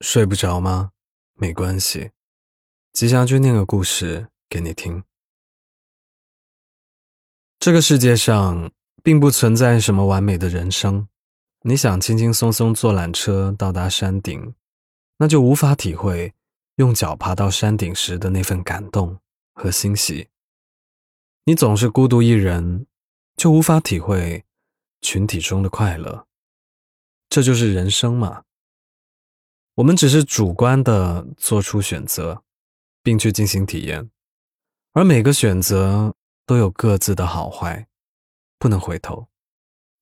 睡不着吗？没关系，吉祥君念个故事给你听。这个世界上并不存在什么完美的人生，你想轻轻松松坐缆车到达山顶，那就无法体会用脚爬到山顶时的那份感动和欣喜。你总是孤独一人，就无法体会群体中的快乐。这就是人生嘛。我们只是主观的做出选择，并去进行体验，而每个选择都有各自的好坏，不能回头，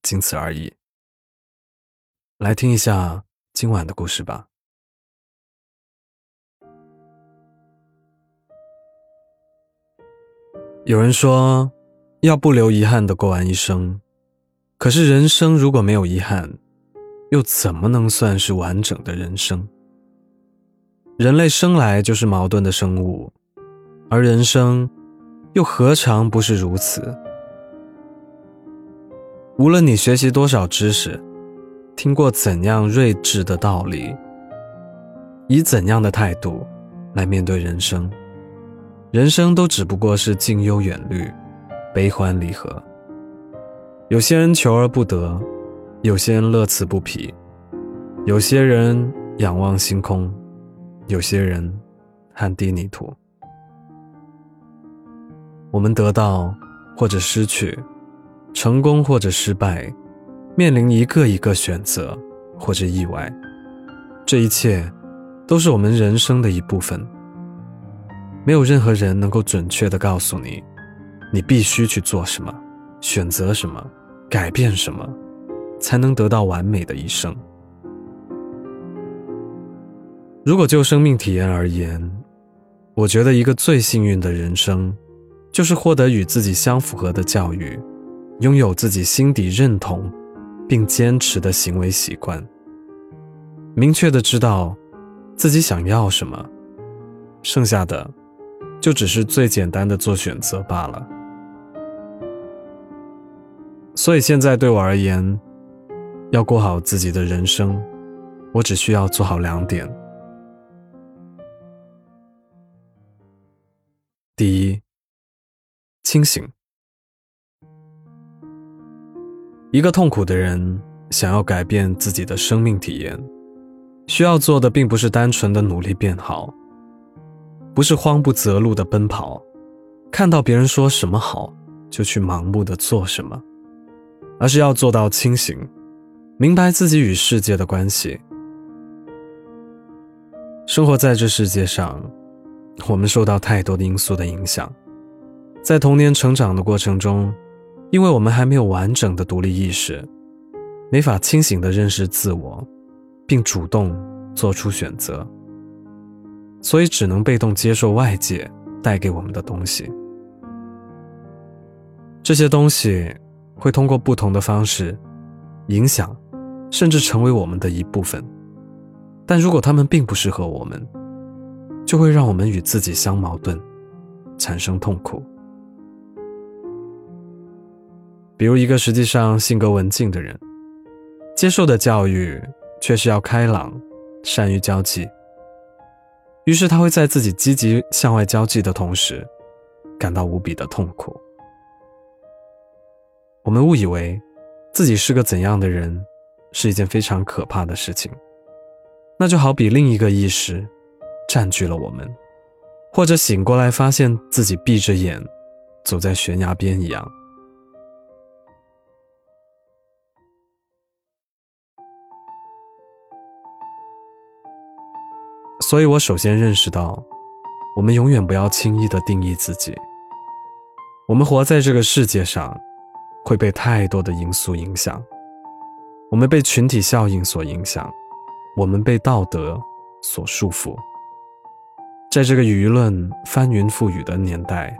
仅此而已。来听一下今晚的故事吧。有人说，要不留遗憾的过完一生，可是人生如果没有遗憾。又怎么能算是完整的人生？人类生来就是矛盾的生物，而人生又何尝不是如此？无论你学习多少知识，听过怎样睿智的道理，以怎样的态度来面对人生，人生都只不过是近忧远虑，悲欢离合。有些人求而不得。有些人乐此不疲，有些人仰望星空，有些人汗滴泥土。我们得到或者失去，成功或者失败，面临一个一个选择或者意外，这一切都是我们人生的一部分。没有任何人能够准确的告诉你，你必须去做什么，选择什么，改变什么。才能得到完美的一生。如果就生命体验而言，我觉得一个最幸运的人生，就是获得与自己相符合的教育，拥有自己心底认同并坚持的行为习惯，明确的知道自己想要什么，剩下的就只是最简单的做选择罢了。所以现在对我而言。要过好自己的人生，我只需要做好两点：第一，清醒。一个痛苦的人想要改变自己的生命体验，需要做的并不是单纯的努力变好，不是慌不择路的奔跑，看到别人说什么好就去盲目的做什么，而是要做到清醒。明白自己与世界的关系。生活在这世界上，我们受到太多的因素的影响。在童年成长的过程中，因为我们还没有完整的独立意识，没法清醒的认识自我，并主动做出选择，所以只能被动接受外界带给我们的东西。这些东西会通过不同的方式影响。甚至成为我们的一部分，但如果他们并不适合我们，就会让我们与自己相矛盾，产生痛苦。比如，一个实际上性格文静的人，接受的教育却是要开朗、善于交际，于是他会在自己积极向外交际的同时，感到无比的痛苦。我们误以为自己是个怎样的人。是一件非常可怕的事情，那就好比另一个意识占据了我们，或者醒过来发现自己闭着眼走在悬崖边一样。所以我首先认识到，我们永远不要轻易的定义自己。我们活在这个世界上，会被太多的因素影响。我们被群体效应所影响，我们被道德所束缚。在这个舆论翻云覆雨的年代，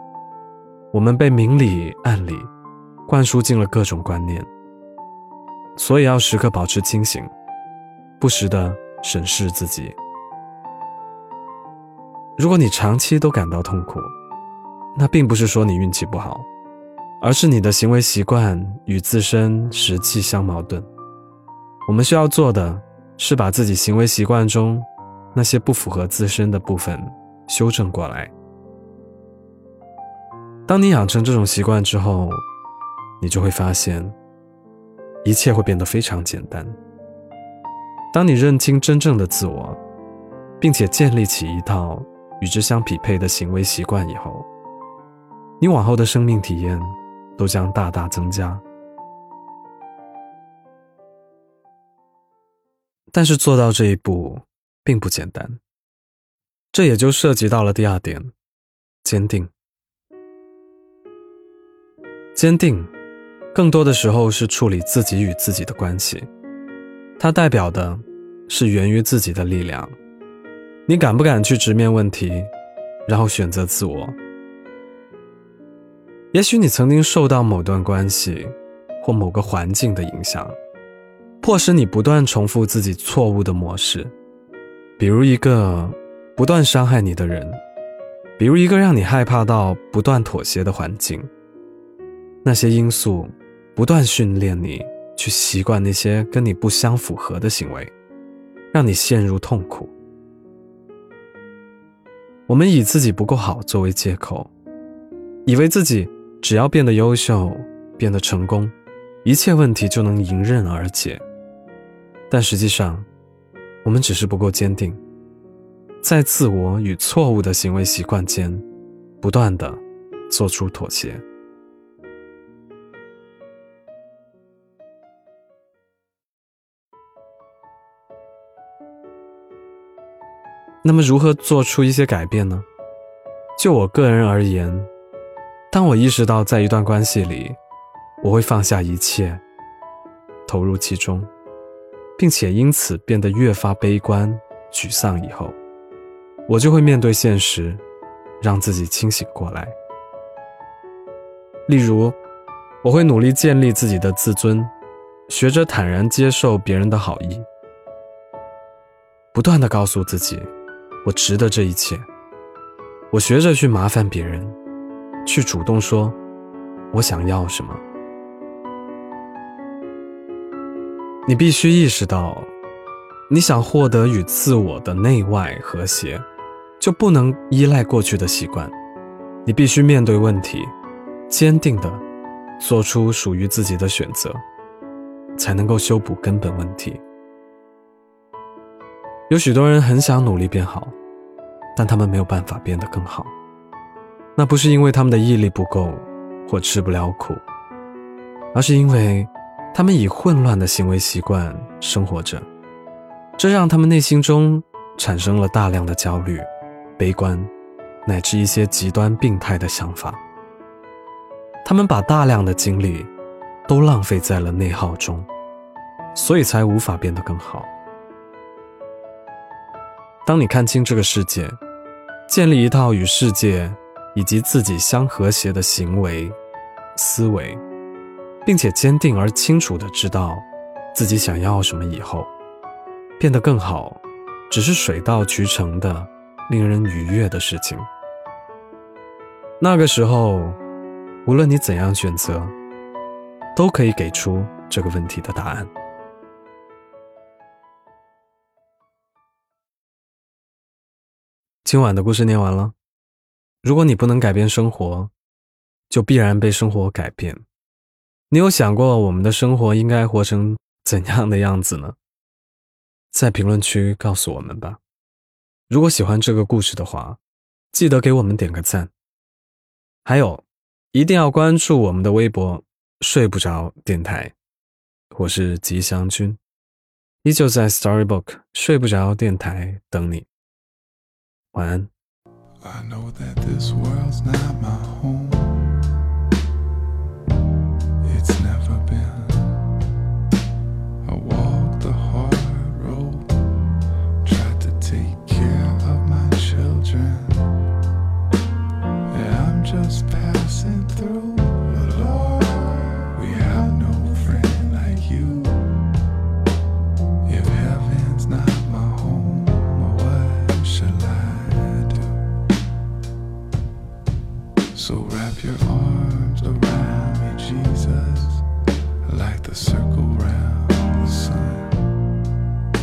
我们被明里暗里灌输进了各种观念，所以要时刻保持清醒，不时的审视自己。如果你长期都感到痛苦，那并不是说你运气不好，而是你的行为习惯与自身实际相矛盾。我们需要做的是把自己行为习惯中那些不符合自身的部分修正过来。当你养成这种习惯之后，你就会发现，一切会变得非常简单。当你认清真正的自我，并且建立起一套与之相匹配的行为习惯以后，你往后的生命体验都将大大增加。但是做到这一步并不简单，这也就涉及到了第二点：坚定。坚定，更多的时候是处理自己与自己的关系，它代表的是源于自己的力量。你敢不敢去直面问题，然后选择自我？也许你曾经受到某段关系或某个环境的影响。迫使你不断重复自己错误的模式，比如一个不断伤害你的人，比如一个让你害怕到不断妥协的环境。那些因素不断训练你去习惯那些跟你不相符合的行为，让你陷入痛苦。我们以自己不够好作为借口，以为自己只要变得优秀、变得成功，一切问题就能迎刃而解。但实际上，我们只是不够坚定，在自我与错误的行为习惯间，不断的做出妥协。那么，如何做出一些改变呢？就我个人而言，当我意识到在一段关系里，我会放下一切，投入其中。并且因此变得越发悲观、沮丧。以后，我就会面对现实，让自己清醒过来。例如，我会努力建立自己的自尊，学着坦然接受别人的好意，不断的告诉自己，我值得这一切。我学着去麻烦别人，去主动说，我想要什么。你必须意识到，你想获得与自我的内外和谐，就不能依赖过去的习惯。你必须面对问题，坚定的做出属于自己的选择，才能够修补根本问题。有许多人很想努力变好，但他们没有办法变得更好。那不是因为他们的毅力不够，或吃不了苦，而是因为。他们以混乱的行为习惯生活着，这让他们内心中产生了大量的焦虑、悲观，乃至一些极端病态的想法。他们把大量的精力都浪费在了内耗中，所以才无法变得更好。当你看清这个世界，建立一套与世界以及自己相和谐的行为、思维。并且坚定而清楚的知道自己想要什么以后，变得更好，只是水到渠成的、令人愉悦的事情。那个时候，无论你怎样选择，都可以给出这个问题的答案。今晚的故事念完了。如果你不能改变生活，就必然被生活改变。你有想过我们的生活应该活成怎样的样子呢？在评论区告诉我们吧。如果喜欢这个故事的话，记得给我们点个赞。还有，一定要关注我们的微博“睡不着电台”。我是吉祥君，依旧在 Storybook 睡不着电台等你。晚安。So wrap your arms around me, Jesus, like the circle round the sun.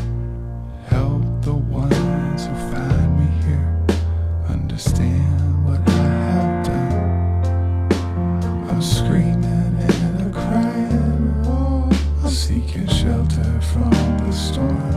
Help the ones who find me here understand what I have done. I'm screaming and I'm crying, oh, i'm seeking shelter from the storm.